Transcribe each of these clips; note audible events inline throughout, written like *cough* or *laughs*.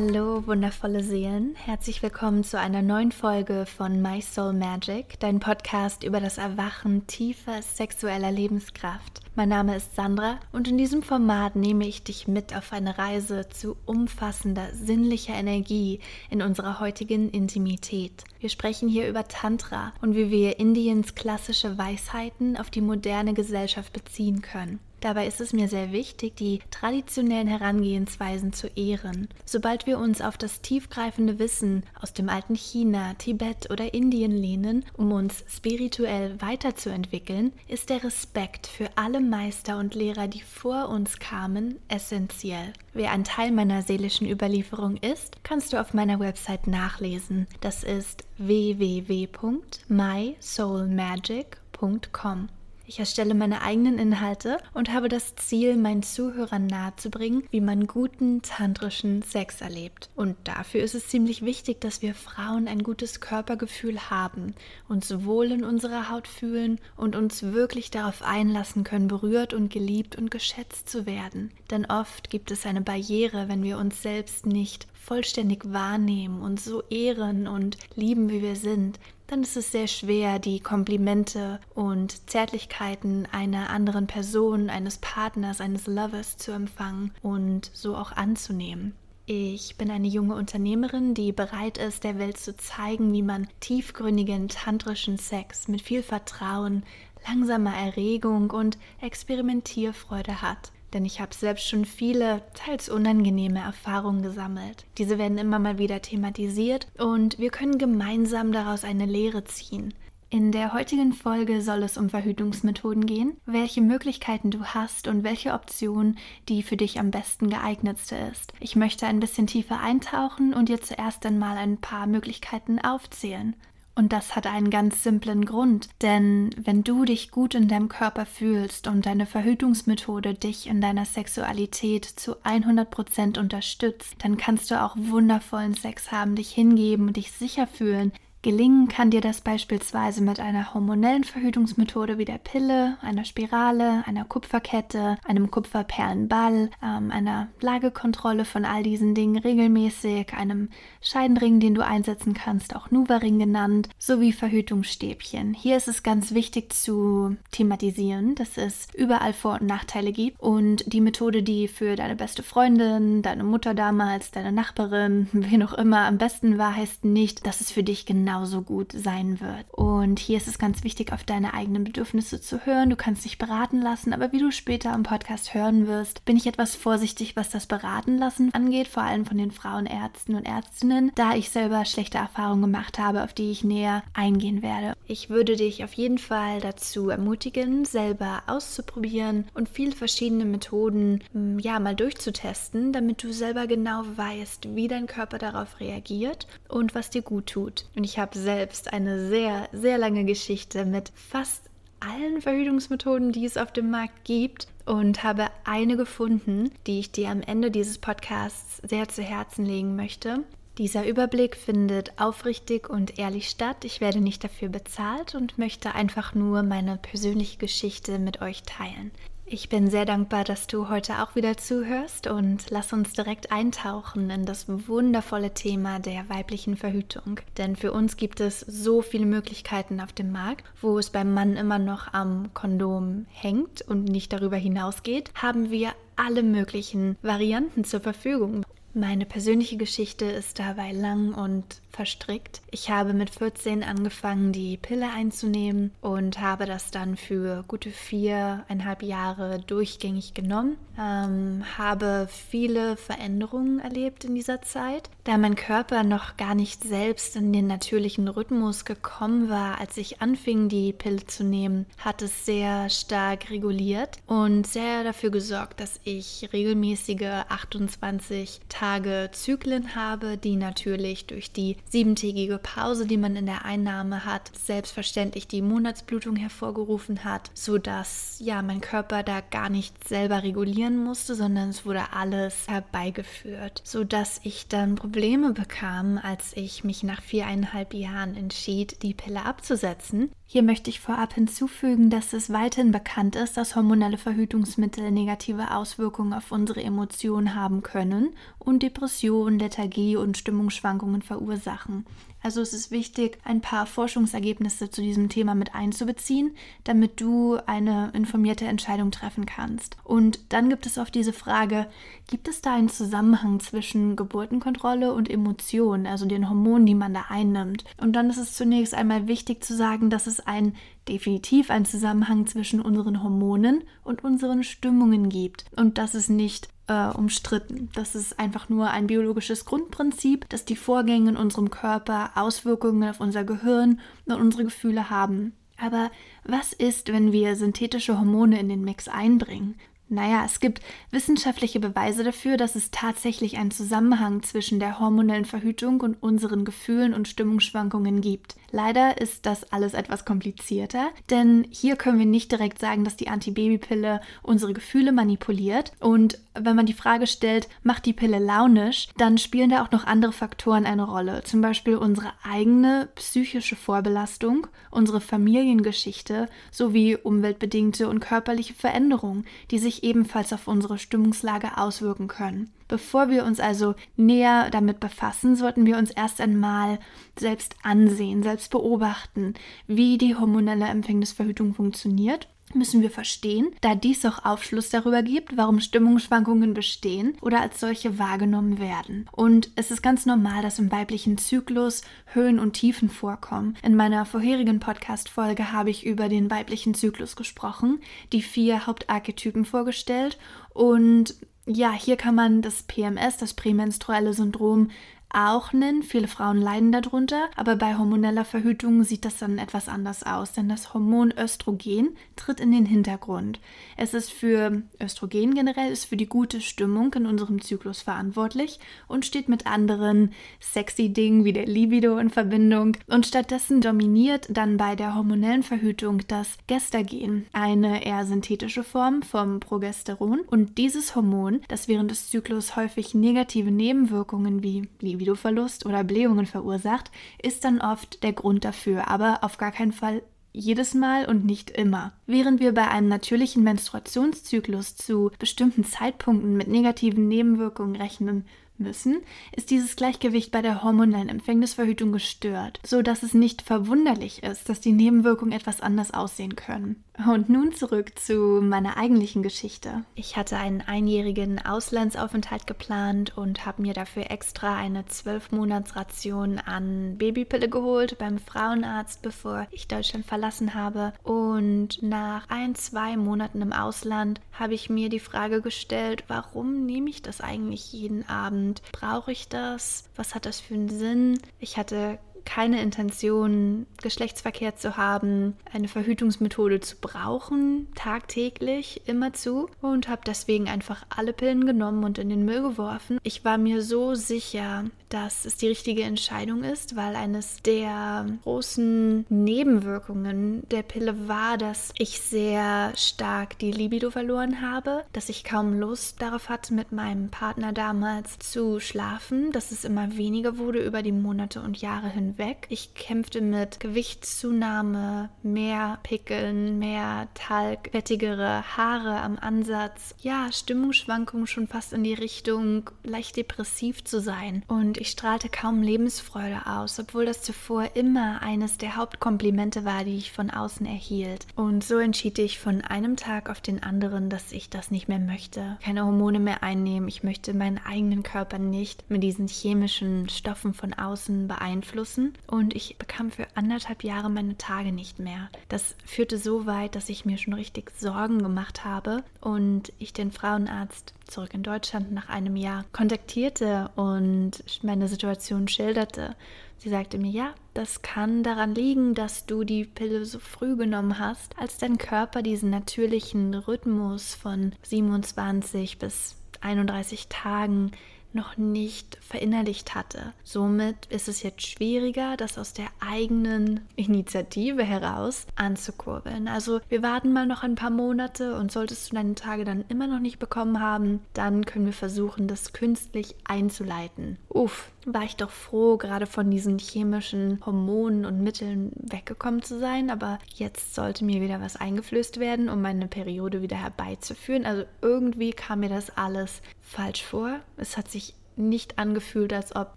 Hallo, wundervolle Seelen. Herzlich willkommen zu einer neuen Folge von My Soul Magic, dein Podcast über das Erwachen tiefer sexueller Lebenskraft. Mein Name ist Sandra und in diesem Format nehme ich dich mit auf eine Reise zu umfassender sinnlicher Energie in unserer heutigen Intimität. Wir sprechen hier über Tantra und wie wir Indiens klassische Weisheiten auf die moderne Gesellschaft beziehen können. Dabei ist es mir sehr wichtig, die traditionellen Herangehensweisen zu ehren. Sobald wir uns auf das tiefgreifende Wissen aus dem alten China, Tibet oder Indien lehnen, um uns spirituell weiterzuentwickeln, ist der Respekt für alle Meister und Lehrer, die vor uns kamen, essentiell. Wer ein Teil meiner seelischen Überlieferung ist, kannst du auf meiner Website nachlesen. Das ist www.mysoulmagic.com. Ich erstelle meine eigenen Inhalte und habe das Ziel, meinen Zuhörern nahezubringen, wie man guten tantrischen Sex erlebt. Und dafür ist es ziemlich wichtig, dass wir Frauen ein gutes Körpergefühl haben, uns wohl in unserer Haut fühlen und uns wirklich darauf einlassen können, berührt und geliebt und geschätzt zu werden. Denn oft gibt es eine Barriere, wenn wir uns selbst nicht vollständig wahrnehmen und so ehren und lieben, wie wir sind, dann ist es sehr schwer, die Komplimente und Zärtlichkeiten einer anderen Person, eines Partners, eines Lovers zu empfangen und so auch anzunehmen. Ich bin eine junge Unternehmerin, die bereit ist, der Welt zu zeigen, wie man tiefgründigen tantrischen Sex mit viel Vertrauen, langsamer Erregung und Experimentierfreude hat denn ich habe selbst schon viele, teils unangenehme Erfahrungen gesammelt. Diese werden immer mal wieder thematisiert und wir können gemeinsam daraus eine Lehre ziehen. In der heutigen Folge soll es um Verhütungsmethoden gehen, welche Möglichkeiten du hast und welche Option die für dich am besten geeignetste ist. Ich möchte ein bisschen tiefer eintauchen und dir zuerst einmal ein paar Möglichkeiten aufzählen. Und das hat einen ganz simplen Grund, denn wenn du dich gut in deinem Körper fühlst und deine Verhütungsmethode dich in deiner Sexualität zu 100% unterstützt, dann kannst du auch wundervollen Sex haben, dich hingeben und dich sicher fühlen, Gelingen kann dir das beispielsweise mit einer hormonellen Verhütungsmethode wie der Pille, einer Spirale, einer Kupferkette, einem Kupferperlenball, ähm, einer Lagekontrolle von all diesen Dingen regelmäßig, einem Scheidenring, den du einsetzen kannst, auch Nuva-Ring genannt, sowie Verhütungsstäbchen. Hier ist es ganz wichtig zu thematisieren, dass es überall Vor- und Nachteile gibt und die Methode, die für deine beste Freundin, deine Mutter damals, deine Nachbarin, *laughs* wen auch immer am besten war, heißt nicht, dass es für dich genau genauso gut sein wird. Und hier ist es ganz wichtig, auf deine eigenen Bedürfnisse zu hören. Du kannst dich beraten lassen, aber wie du später im Podcast hören wirst, bin ich etwas vorsichtig, was das Beraten lassen angeht, vor allem von den Frauenärzten und Ärztinnen, da ich selber schlechte Erfahrungen gemacht habe, auf die ich näher eingehen werde. Ich würde dich auf jeden Fall dazu ermutigen, selber auszuprobieren und viele verschiedene Methoden hm, ja mal durchzutesten, damit du selber genau weißt, wie dein Körper darauf reagiert und was dir gut tut. Und ich habe selbst eine sehr, sehr lange Geschichte mit fast allen Verhütungsmethoden, die es auf dem Markt gibt und habe eine gefunden, die ich dir am Ende dieses Podcasts sehr zu Herzen legen möchte. Dieser Überblick findet aufrichtig und ehrlich statt. Ich werde nicht dafür bezahlt und möchte einfach nur meine persönliche Geschichte mit euch teilen. Ich bin sehr dankbar, dass du heute auch wieder zuhörst und lass uns direkt eintauchen in das wundervolle Thema der weiblichen Verhütung. Denn für uns gibt es so viele Möglichkeiten auf dem Markt, wo es beim Mann immer noch am Kondom hängt und nicht darüber hinausgeht, haben wir alle möglichen Varianten zur Verfügung. Meine persönliche Geschichte ist dabei lang und verstrickt. Ich habe mit 14 angefangen, die Pille einzunehmen und habe das dann für gute viereinhalb Jahre durchgängig genommen. Ähm, habe viele Veränderungen erlebt in dieser Zeit, da mein Körper noch gar nicht selbst in den natürlichen Rhythmus gekommen war, als ich anfing, die Pille zu nehmen, hat es sehr stark reguliert und sehr dafür gesorgt, dass ich regelmäßige 28 Tage Zyklen habe, die natürlich durch die siebentägige Pause, die man in der Einnahme hat, selbstverständlich die Monatsblutung hervorgerufen hat, sodass ja mein Körper da gar nicht selber regulieren musste, sondern es wurde alles herbeigeführt, sodass ich dann Probleme bekam, als ich mich nach viereinhalb Jahren entschied, die Pille abzusetzen, hier möchte ich vorab hinzufügen, dass es weiterhin bekannt ist, dass hormonelle Verhütungsmittel negative Auswirkungen auf unsere Emotionen haben können und und Depression, Lethargie und Stimmungsschwankungen verursachen. Also es ist wichtig, ein paar Forschungsergebnisse zu diesem Thema mit einzubeziehen, damit du eine informierte Entscheidung treffen kannst. Und dann gibt es oft diese Frage, gibt es da einen Zusammenhang zwischen Geburtenkontrolle und Emotionen, also den Hormonen, die man da einnimmt? Und dann ist es zunächst einmal wichtig zu sagen, dass es ein definitiv einen Zusammenhang zwischen unseren Hormonen und unseren Stimmungen gibt und dass es nicht äh, umstritten. Das ist einfach nur ein biologisches Grundprinzip, dass die Vorgänge in unserem Körper Auswirkungen auf unser Gehirn und unsere Gefühle haben. Aber was ist, wenn wir synthetische Hormone in den Mix einbringen? Naja, es gibt wissenschaftliche Beweise dafür, dass es tatsächlich einen Zusammenhang zwischen der hormonellen Verhütung und unseren Gefühlen und Stimmungsschwankungen gibt. Leider ist das alles etwas komplizierter, denn hier können wir nicht direkt sagen, dass die Antibabypille unsere Gefühle manipuliert. Und wenn man die Frage stellt, macht die Pille launisch, dann spielen da auch noch andere Faktoren eine Rolle. Zum Beispiel unsere eigene psychische Vorbelastung, unsere Familiengeschichte sowie umweltbedingte und körperliche Veränderungen, die sich ebenfalls auf unsere Stimmungslage auswirken können. Bevor wir uns also näher damit befassen, sollten wir uns erst einmal selbst ansehen, selbst beobachten, wie die hormonelle Empfängnisverhütung funktioniert müssen wir verstehen, da dies auch Aufschluss darüber gibt, warum Stimmungsschwankungen bestehen oder als solche wahrgenommen werden. Und es ist ganz normal, dass im weiblichen Zyklus Höhen und Tiefen vorkommen. In meiner vorherigen Podcast-Folge habe ich über den weiblichen Zyklus gesprochen, die vier Hauptarchetypen vorgestellt und ja, hier kann man das PMS, das prämenstruelle Syndrom, auch nennen. Viele Frauen leiden darunter, aber bei hormoneller Verhütung sieht das dann etwas anders aus, denn das Hormon Östrogen tritt in den Hintergrund. Es ist für Östrogen generell ist für die gute Stimmung in unserem Zyklus verantwortlich und steht mit anderen sexy Dingen wie der Libido in Verbindung und stattdessen dominiert dann bei der hormonellen Verhütung das Gestagen, eine eher synthetische Form vom Progesteron und dieses Hormon, das während des Zyklus häufig negative Nebenwirkungen wie Libido Libidoverlust oder Blähungen verursacht, ist dann oft der Grund dafür, aber auf gar keinen Fall jedes Mal und nicht immer. Während wir bei einem natürlichen Menstruationszyklus zu bestimmten Zeitpunkten mit negativen Nebenwirkungen rechnen müssen, ist dieses Gleichgewicht bei der hormonellen Empfängnisverhütung gestört, so dass es nicht verwunderlich ist, dass die Nebenwirkungen etwas anders aussehen können. Und nun zurück zu meiner eigentlichen Geschichte. Ich hatte einen einjährigen Auslandsaufenthalt geplant und habe mir dafür extra eine 12-Monats-Ration an Babypille geholt beim Frauenarzt, bevor ich Deutschland verlassen habe. Und nach ein, zwei Monaten im Ausland habe ich mir die Frage gestellt, warum nehme ich das eigentlich jeden Abend? Brauche ich das? Was hat das für einen Sinn? Ich hatte keine Intention, Geschlechtsverkehr zu haben, eine Verhütungsmethode zu brauchen, tagtäglich, immerzu und habe deswegen einfach alle Pillen genommen und in den Müll geworfen. Ich war mir so sicher, dass es die richtige Entscheidung ist, weil eines der großen Nebenwirkungen der Pille war, dass ich sehr stark die Libido verloren habe, dass ich kaum Lust darauf hatte, mit meinem Partner damals zu schlafen, dass es immer weniger wurde über die Monate und Jahre hinweg weg. Ich kämpfte mit Gewichtszunahme, mehr Pickeln, mehr Talg, fettigere Haare am Ansatz. Ja, Stimmungsschwankungen schon fast in die Richtung, leicht depressiv zu sein. Und ich strahlte kaum Lebensfreude aus, obwohl das zuvor immer eines der Hauptkomplimente war, die ich von außen erhielt. Und so entschied ich von einem Tag auf den anderen, dass ich das nicht mehr möchte. Keine Hormone mehr einnehmen. Ich möchte meinen eigenen Körper nicht mit diesen chemischen Stoffen von außen beeinflussen und ich bekam für anderthalb Jahre meine Tage nicht mehr. Das führte so weit, dass ich mir schon richtig Sorgen gemacht habe und ich den Frauenarzt zurück in Deutschland nach einem Jahr kontaktierte und meine Situation schilderte. Sie sagte mir, ja, das kann daran liegen, dass du die Pille so früh genommen hast, als dein Körper diesen natürlichen Rhythmus von 27 bis 31 Tagen noch nicht verinnerlicht hatte. Somit ist es jetzt schwieriger, das aus der eigenen Initiative heraus anzukurbeln. Also wir warten mal noch ein paar Monate und solltest du deine Tage dann immer noch nicht bekommen haben, dann können wir versuchen, das künstlich einzuleiten. Uff, war ich doch froh, gerade von diesen chemischen Hormonen und Mitteln weggekommen zu sein, aber jetzt sollte mir wieder was eingeflößt werden, um meine Periode wieder herbeizuführen. Also irgendwie kam mir das alles falsch vor. Es hat sich nicht angefühlt, als ob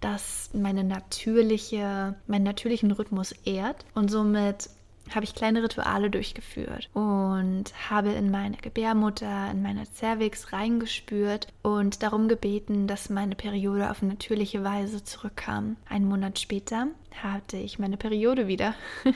das meine natürliche, meinen natürlichen Rhythmus ehrt. Und somit habe ich kleine Rituale durchgeführt und habe in meine Gebärmutter, in meine Cervix reingespürt und darum gebeten, dass meine Periode auf natürliche Weise zurückkam. Einen Monat später hatte ich meine Periode wieder. *laughs*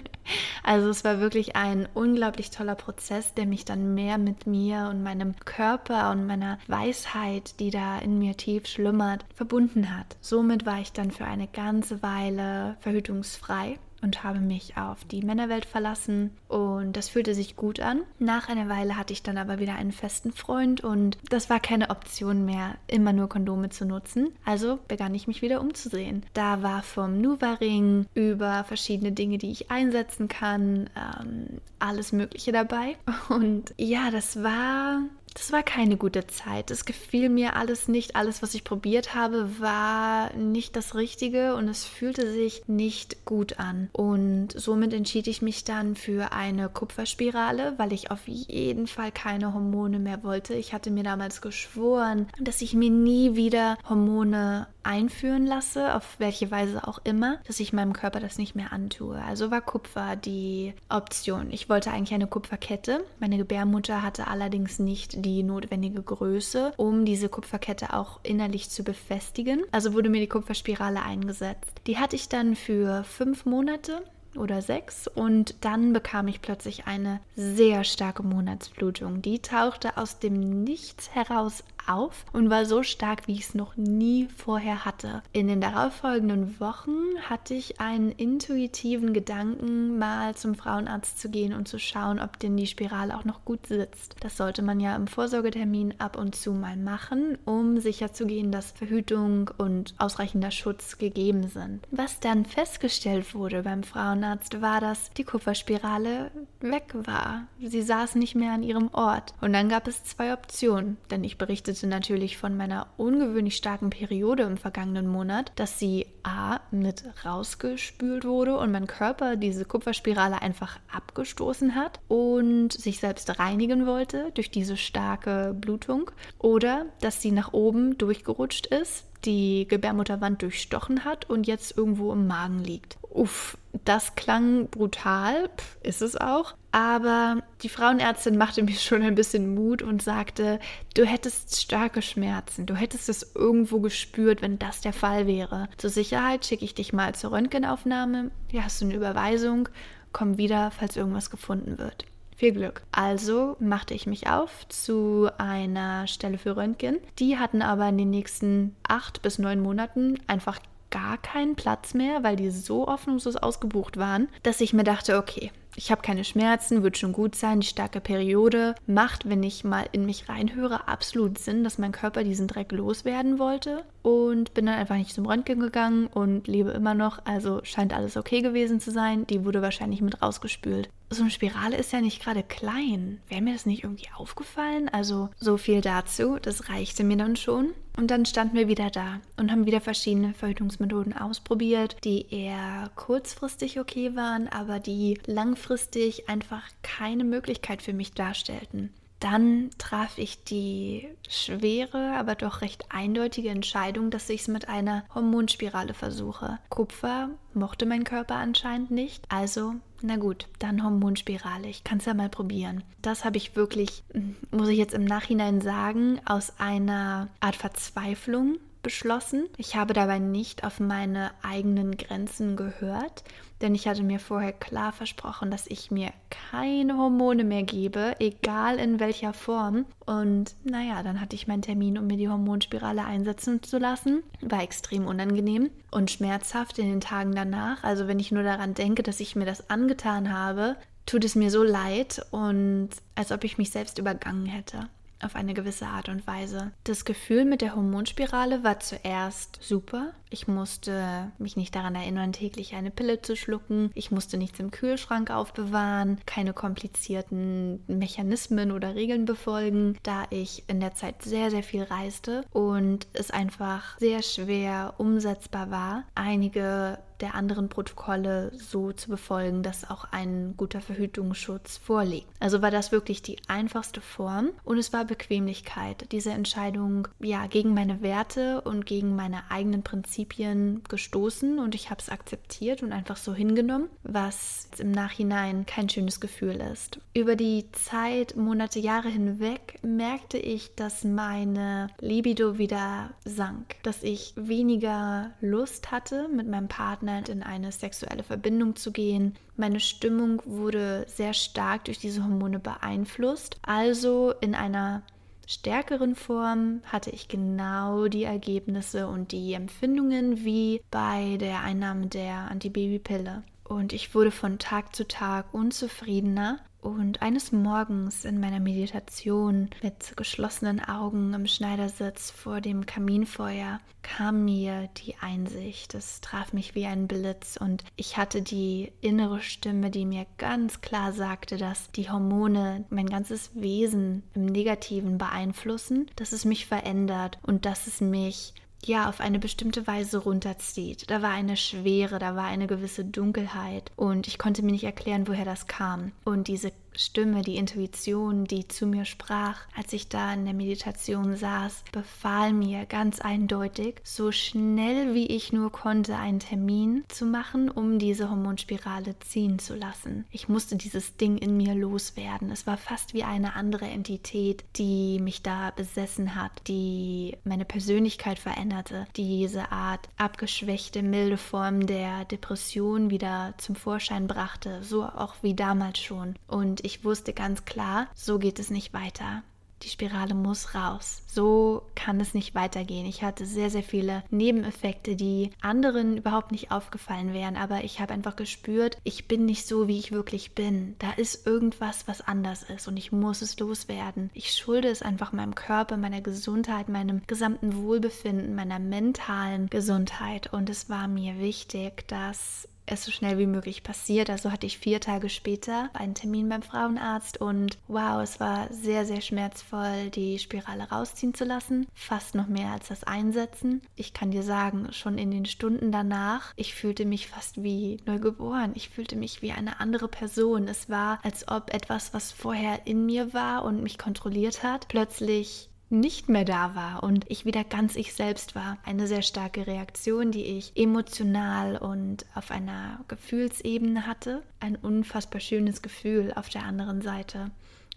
also es war wirklich ein unglaublich toller Prozess, der mich dann mehr mit mir und meinem Körper und meiner Weisheit, die da in mir tief schlummert, verbunden hat. Somit war ich dann für eine ganze Weile verhütungsfrei und habe mich auf die Männerwelt verlassen und das fühlte sich gut an. Nach einer Weile hatte ich dann aber wieder einen festen Freund und das war keine Option mehr, immer nur Kondome zu nutzen. Also begann ich mich wieder umzusehen. Da war vom Nuva-Ring über verschiedene Dinge, die ich einsetzen kann, ähm, alles Mögliche dabei. *laughs* Und ja, das war das war keine gute Zeit. Es gefiel mir alles nicht. Alles, was ich probiert habe, war nicht das Richtige und es fühlte sich nicht gut an. Und somit entschied ich mich dann für eine Kupferspirale, weil ich auf jeden Fall keine Hormone mehr wollte. Ich hatte mir damals geschworen, dass ich mir nie wieder Hormone einführen lasse, auf welche Weise auch immer, dass ich meinem Körper das nicht mehr antue. Also war Kupfer die Option. Ich wollte eigentlich eine Kupferkette. Meine Gebärmutter hatte allerdings nicht die notwendige Größe, um diese Kupferkette auch innerlich zu befestigen. Also wurde mir die Kupferspirale eingesetzt. Die hatte ich dann für fünf Monate oder sechs und dann bekam ich plötzlich eine sehr starke Monatsblutung. Die tauchte aus dem Nichts heraus auf und war so stark, wie ich es noch nie vorher hatte. In den darauffolgenden Wochen hatte ich einen intuitiven Gedanken, mal zum Frauenarzt zu gehen und zu schauen, ob denn die Spirale auch noch gut sitzt. Das sollte man ja im Vorsorgetermin ab und zu mal machen, um sicherzugehen, dass Verhütung und ausreichender Schutz gegeben sind. Was dann festgestellt wurde beim Frauenarzt, war, dass die Kupferspirale weg war. Sie saß nicht mehr an ihrem Ort. Und dann gab es zwei Optionen, denn ich berichtete natürlich von meiner ungewöhnlich starken Periode im vergangenen Monat, dass sie A mit rausgespült wurde und mein Körper diese Kupferspirale einfach abgestoßen hat und sich selbst reinigen wollte durch diese starke Blutung oder dass sie nach oben durchgerutscht ist, die Gebärmutterwand durchstochen hat und jetzt irgendwo im Magen liegt. Uff, das klang brutal, ist es auch. Aber die Frauenärztin machte mir *laughs* schon ein bisschen Mut und sagte, du hättest starke Schmerzen, du hättest es irgendwo gespürt, wenn das der Fall wäre. Zur Sicherheit schicke ich dich mal zur Röntgenaufnahme. Hier hast du eine Überweisung. Komm wieder, falls irgendwas gefunden wird. Viel Glück. Also machte ich mich auf zu einer Stelle für Röntgen. Die hatten aber in den nächsten acht bis neun Monaten einfach gar keinen Platz mehr, weil die so hoffnungslos ausgebucht waren, dass ich mir dachte, okay, ich habe keine Schmerzen, wird schon gut sein. Die starke Periode macht, wenn ich mal in mich reinhöre, absolut Sinn, dass mein Körper diesen Dreck loswerden wollte. Und bin dann einfach nicht zum Röntgen gegangen und lebe immer noch. Also scheint alles okay gewesen zu sein. Die wurde wahrscheinlich mit rausgespült so eine Spirale ist ja nicht gerade klein. Wäre mir das nicht irgendwie aufgefallen? Also so viel dazu, das reichte mir dann schon. Und dann standen wir wieder da und haben wieder verschiedene Verhütungsmethoden ausprobiert, die eher kurzfristig okay waren, aber die langfristig einfach keine Möglichkeit für mich darstellten. Dann traf ich die schwere, aber doch recht eindeutige Entscheidung, dass ich es mit einer Hormonspirale versuche. Kupfer mochte mein Körper anscheinend nicht, also na gut, dann Hormonspirale. Ich kann es ja mal probieren. Das habe ich wirklich, hm, muss ich jetzt im Nachhinein sagen, aus einer Art Verzweiflung beschlossen. Ich habe dabei nicht auf meine eigenen Grenzen gehört, denn ich hatte mir vorher klar versprochen, dass ich mir keine Hormone mehr gebe, egal in welcher Form. Und naja, dann hatte ich meinen Termin, um mir die Hormonspirale einsetzen zu lassen. War extrem unangenehm und schmerzhaft in den Tagen danach. Also wenn ich nur daran denke, dass ich mir das angetan habe, tut es mir so leid und als ob ich mich selbst übergangen hätte auf eine gewisse Art und Weise. Das Gefühl mit der Hormonspirale war zuerst super. Ich musste mich nicht daran erinnern, täglich eine Pille zu schlucken. Ich musste nichts im Kühlschrank aufbewahren, keine komplizierten Mechanismen oder Regeln befolgen, da ich in der Zeit sehr, sehr viel reiste und es einfach sehr schwer umsetzbar war, einige der anderen Protokolle so zu befolgen, dass auch ein guter Verhütungsschutz vorliegt. Also war das wirklich die einfachste Form und es war Bequemlichkeit, diese Entscheidung ja gegen meine Werte und gegen meine eigenen Prinzipien gestoßen und ich habe es akzeptiert und einfach so hingenommen, was im Nachhinein kein schönes Gefühl ist. Über die Zeit, Monate, Jahre hinweg merkte ich, dass meine Libido wieder sank, dass ich weniger Lust hatte, mit meinem Partner in eine sexuelle Verbindung zu gehen. Meine Stimmung wurde sehr stark durch diese Hormone beeinflusst. Also in einer stärkeren Form hatte ich genau die Ergebnisse und die Empfindungen wie bei der Einnahme der Antibabypille. Und ich wurde von Tag zu Tag unzufriedener und eines Morgens in meiner Meditation mit geschlossenen Augen im Schneidersitz vor dem Kaminfeuer kam mir die Einsicht. Es traf mich wie ein Blitz und ich hatte die innere Stimme, die mir ganz klar sagte, dass die Hormone mein ganzes Wesen im Negativen beeinflussen, dass es mich verändert und dass es mich ja auf eine bestimmte Weise runterzieht. Da war eine Schwere, da war eine gewisse Dunkelheit und ich konnte mir nicht erklären, woher das kam. Und diese Stimme, die Intuition, die zu mir sprach, als ich da in der Meditation saß, befahl mir ganz eindeutig, so schnell wie ich nur konnte, einen Termin zu machen, um diese Hormonspirale ziehen zu lassen. Ich musste dieses Ding in mir loswerden. Es war fast wie eine andere Entität, die mich da besessen hat, die meine Persönlichkeit veränderte, die diese Art abgeschwächte, milde Form der Depression wieder zum Vorschein brachte, so auch wie damals schon. Und ich wusste ganz klar, so geht es nicht weiter. Die Spirale muss raus. So kann es nicht weitergehen. Ich hatte sehr, sehr viele Nebeneffekte, die anderen überhaupt nicht aufgefallen wären. Aber ich habe einfach gespürt, ich bin nicht so, wie ich wirklich bin. Da ist irgendwas, was anders ist und ich muss es loswerden. Ich schulde es einfach meinem Körper, meiner Gesundheit, meinem gesamten Wohlbefinden, meiner mentalen Gesundheit. Und es war mir wichtig, dass es so schnell wie möglich passiert. Also hatte ich vier Tage später einen Termin beim Frauenarzt und wow, es war sehr, sehr schmerzvoll, die Spirale rausziehen zu lassen. Fast noch mehr als das Einsetzen. Ich kann dir sagen, schon in den Stunden danach, ich fühlte mich fast wie neugeboren. Ich fühlte mich wie eine andere Person. Es war, als ob etwas, was vorher in mir war und mich kontrolliert hat, plötzlich nicht mehr da war und ich wieder ganz ich selbst war. Eine sehr starke Reaktion, die ich emotional und auf einer Gefühlsebene hatte. Ein unfassbar schönes Gefühl auf der anderen Seite.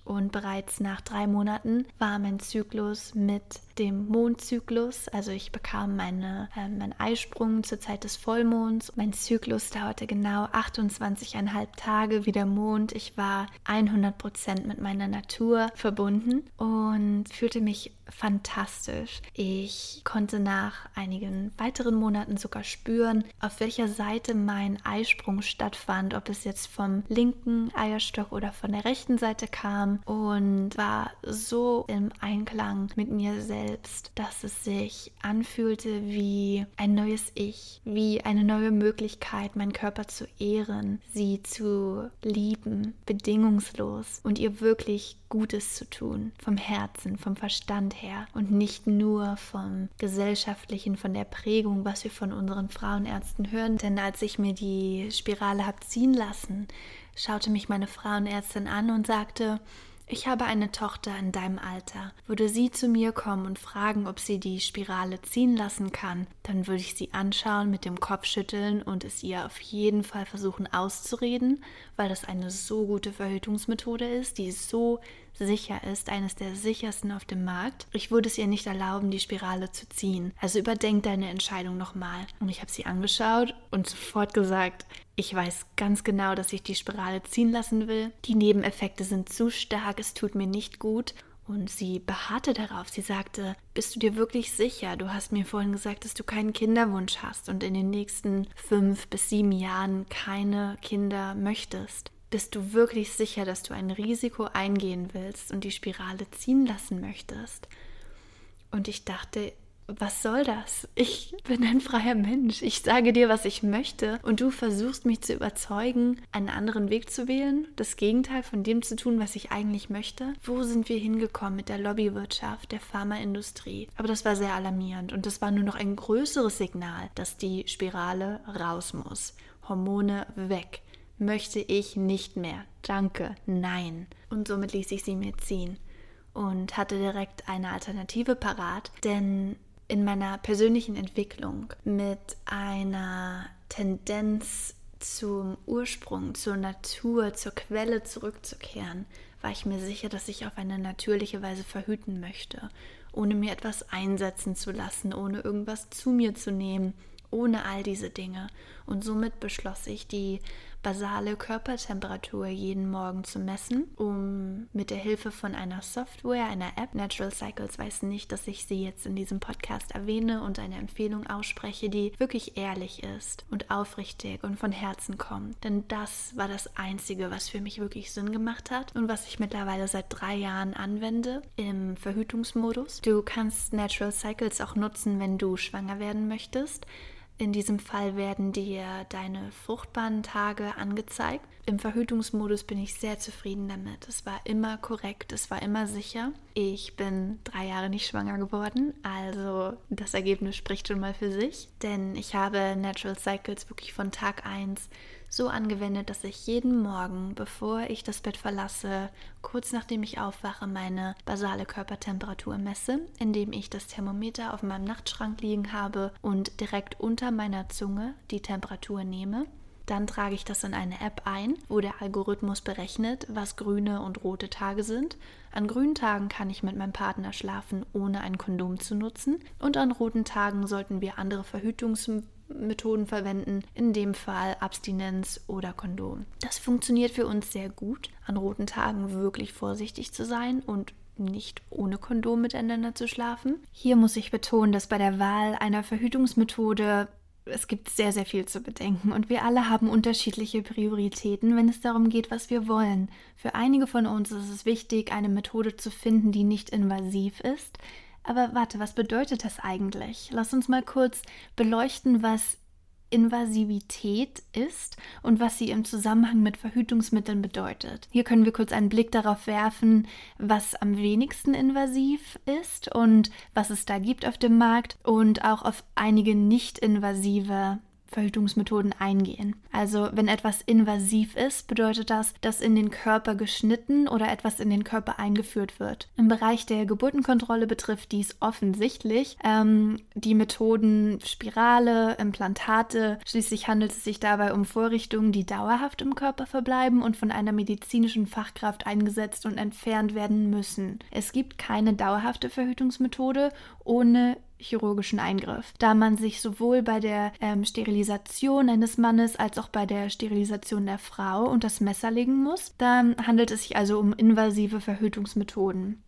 Und bereits nach drei Monaten war mein Zyklus mit dem Mondzyklus. Also ich bekam meine, äh, meinen Eisprung zur Zeit des Vollmonds. Mein Zyklus dauerte genau 28,5 Tage wie der Mond. Ich war 100% mit meiner Natur verbunden und fühlte mich fantastisch. Ich konnte nach einigen weiteren Monaten sogar spüren, auf welcher Seite mein Eisprung stattfand, ob es jetzt vom linken Eierstock oder von der rechten Seite kam und war so im Einklang mit mir selbst selbst, dass es sich anfühlte wie ein neues Ich, wie eine neue Möglichkeit, meinen Körper zu ehren, sie zu lieben, bedingungslos und ihr wirklich Gutes zu tun, vom Herzen, vom Verstand her und nicht nur vom gesellschaftlichen, von der Prägung, was wir von unseren Frauenärzten hören. Denn als ich mir die Spirale habe ziehen lassen, schaute mich meine Frauenärztin an und sagte, ich habe eine Tochter in deinem Alter. Würde sie zu mir kommen und fragen, ob sie die Spirale ziehen lassen kann, dann würde ich sie anschauen, mit dem Kopf schütteln und es ihr auf jeden Fall versuchen auszureden, weil das eine so gute Verhütungsmethode ist, die so sicher ist, eines der sichersten auf dem Markt. Ich würde es ihr nicht erlauben, die Spirale zu ziehen. Also überdenk deine Entscheidung nochmal. Und ich habe sie angeschaut und sofort gesagt, ich weiß ganz genau, dass ich die Spirale ziehen lassen will. Die Nebeneffekte sind zu stark, es tut mir nicht gut. Und sie beharrte darauf. Sie sagte, bist du dir wirklich sicher? Du hast mir vorhin gesagt, dass du keinen Kinderwunsch hast und in den nächsten fünf bis sieben Jahren keine Kinder möchtest. Bist du wirklich sicher, dass du ein Risiko eingehen willst und die Spirale ziehen lassen möchtest? Und ich dachte, was soll das? Ich bin ein freier Mensch. Ich sage dir, was ich möchte und du versuchst mich zu überzeugen, einen anderen Weg zu wählen, das Gegenteil von dem zu tun, was ich eigentlich möchte. Wo sind wir hingekommen mit der Lobbywirtschaft, der Pharmaindustrie? Aber das war sehr alarmierend und das war nur noch ein größeres Signal, dass die Spirale raus muss. Hormone weg. Möchte ich nicht mehr. Danke, nein. Und somit ließ ich sie mir ziehen und hatte direkt eine Alternative parat, denn in meiner persönlichen Entwicklung mit einer Tendenz zum Ursprung, zur Natur, zur Quelle zurückzukehren, war ich mir sicher, dass ich auf eine natürliche Weise verhüten möchte, ohne mir etwas einsetzen zu lassen, ohne irgendwas zu mir zu nehmen, ohne all diese Dinge. Und somit beschloss ich, die basale Körpertemperatur jeden Morgen zu messen, um mit der Hilfe von einer Software, einer App, Natural Cycles weiß nicht, dass ich sie jetzt in diesem Podcast erwähne und eine Empfehlung ausspreche, die wirklich ehrlich ist und aufrichtig und von Herzen kommt. Denn das war das Einzige, was für mich wirklich Sinn gemacht hat und was ich mittlerweile seit drei Jahren anwende im Verhütungsmodus. Du kannst Natural Cycles auch nutzen, wenn du schwanger werden möchtest. In diesem Fall werden dir deine fruchtbaren Tage angezeigt. Im Verhütungsmodus bin ich sehr zufrieden damit. Es war immer korrekt, es war immer sicher. Ich bin drei Jahre nicht schwanger geworden, also das Ergebnis spricht schon mal für sich. Denn ich habe Natural Cycles wirklich von Tag 1 so angewendet, dass ich jeden Morgen, bevor ich das Bett verlasse, kurz nachdem ich aufwache, meine basale Körpertemperatur messe, indem ich das Thermometer auf meinem Nachtschrank liegen habe und direkt unter meiner Zunge die Temperatur nehme. Dann trage ich das in eine App ein, wo der Algorithmus berechnet, was grüne und rote Tage sind. An grünen Tagen kann ich mit meinem Partner schlafen, ohne ein Kondom zu nutzen. Und an roten Tagen sollten wir andere Verhütungsmethoden Methoden verwenden, in dem Fall Abstinenz oder Kondom. Das funktioniert für uns sehr gut, an roten Tagen wirklich vorsichtig zu sein und nicht ohne Kondom miteinander zu schlafen. Hier muss ich betonen, dass bei der Wahl einer Verhütungsmethode es gibt sehr, sehr viel zu bedenken und wir alle haben unterschiedliche Prioritäten, wenn es darum geht, was wir wollen. Für einige von uns ist es wichtig, eine Methode zu finden, die nicht invasiv ist, aber warte, was bedeutet das eigentlich? Lass uns mal kurz beleuchten, was Invasivität ist und was sie im Zusammenhang mit Verhütungsmitteln bedeutet. Hier können wir kurz einen Blick darauf werfen, was am wenigsten invasiv ist und was es da gibt auf dem Markt und auch auf einige nicht invasive Verhütungsmethoden eingehen. Also wenn etwas invasiv ist, bedeutet das, dass in den Körper geschnitten oder etwas in den Körper eingeführt wird. Im Bereich der Geburtenkontrolle betrifft dies offensichtlich ähm, die Methoden Spirale, Implantate. Schließlich handelt es sich dabei um Vorrichtungen, die dauerhaft im Körper verbleiben und von einer medizinischen Fachkraft eingesetzt und entfernt werden müssen. Es gibt keine dauerhafte Verhütungsmethode ohne chirurgischen Eingriff, da man sich sowohl bei der ähm, Sterilisation eines Mannes als auch bei der Sterilisation der Frau unter das Messer legen muss. Dann handelt es sich also um invasive Verhütungsmethoden.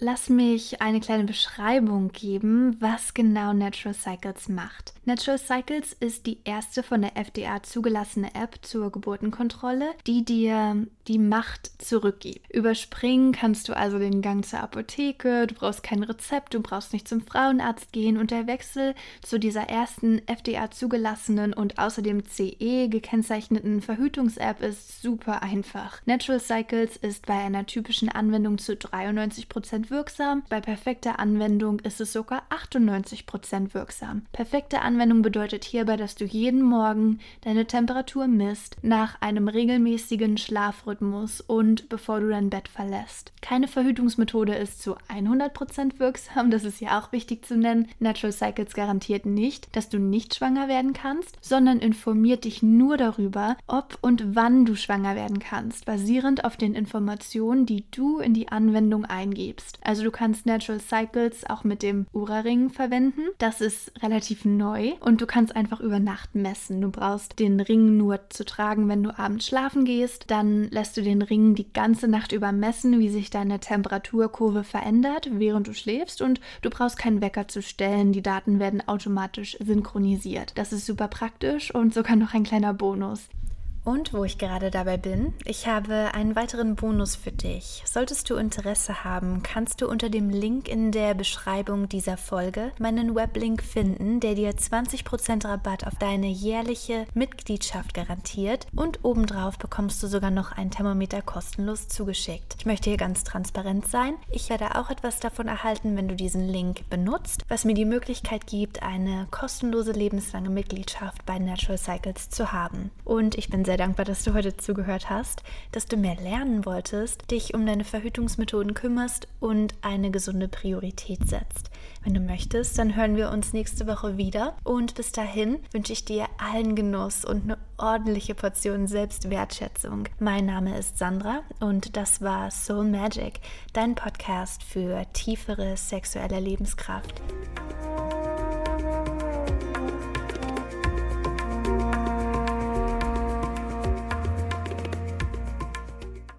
Lass mich eine kleine Beschreibung geben, was genau Natural Cycles macht. Natural Cycles ist die erste von der FDA zugelassene App zur Geburtenkontrolle, die dir die Macht zurückgibt. Überspringen kannst du also den Gang zur Apotheke, du brauchst kein Rezept, du brauchst nicht zum Frauenarzt gehen und der Wechsel zu dieser ersten FDA zugelassenen und außerdem CE gekennzeichneten Verhütungs-App ist super einfach. Natural Cycles ist bei einer typischen Anwendung zu 93% wirksam, bei perfekter Anwendung ist es sogar 98% wirksam. Perfekte Anwendung bedeutet hierbei, dass du jeden Morgen deine Temperatur misst nach einem regelmäßigen Schlafrhythmus und bevor du dein Bett verlässt. Keine Verhütungsmethode ist zu 100% wirksam, das ist ja auch wichtig zu nennen. Natural Cycles garantiert nicht, dass du nicht schwanger werden kannst, sondern informiert dich nur darüber, ob und wann du schwanger werden kannst, basierend auf den Informationen, die du in die Anwendung eingibst. Also du kannst Natural Cycles auch mit dem Ura-Ring verwenden. Das ist relativ neu und du kannst einfach über Nacht messen. Du brauchst den Ring nur zu tragen, wenn du abends schlafen gehst. Dann lässt du den Ring die ganze Nacht über messen, wie sich deine Temperaturkurve verändert, während du schläfst und du brauchst keinen Wecker zu stellen. Die Daten werden automatisch synchronisiert. Das ist super praktisch und sogar noch ein kleiner Bonus. Und wo ich gerade dabei bin, ich habe einen weiteren Bonus für dich. Solltest du Interesse haben, kannst du unter dem Link in der Beschreibung dieser Folge meinen Weblink finden, der dir 20% Rabatt auf deine jährliche Mitgliedschaft garantiert und obendrauf bekommst du sogar noch ein Thermometer kostenlos zugeschickt. Ich möchte hier ganz transparent sein. Ich werde auch etwas davon erhalten, wenn du diesen Link benutzt, was mir die Möglichkeit gibt, eine kostenlose lebenslange Mitgliedschaft bei Natural Cycles zu haben. Und ich bin sehr dankbar, dass du heute zugehört hast, dass du mehr lernen wolltest, dich um deine Verhütungsmethoden kümmerst und eine gesunde Priorität setzt. Wenn du möchtest, dann hören wir uns nächste Woche wieder. Und bis dahin wünsche ich dir allen Genuss und eine ordentliche Portion Selbstwertschätzung. Mein Name ist Sandra und das war Soul Magic, dein Podcast für tiefere sexuelle Lebenskraft.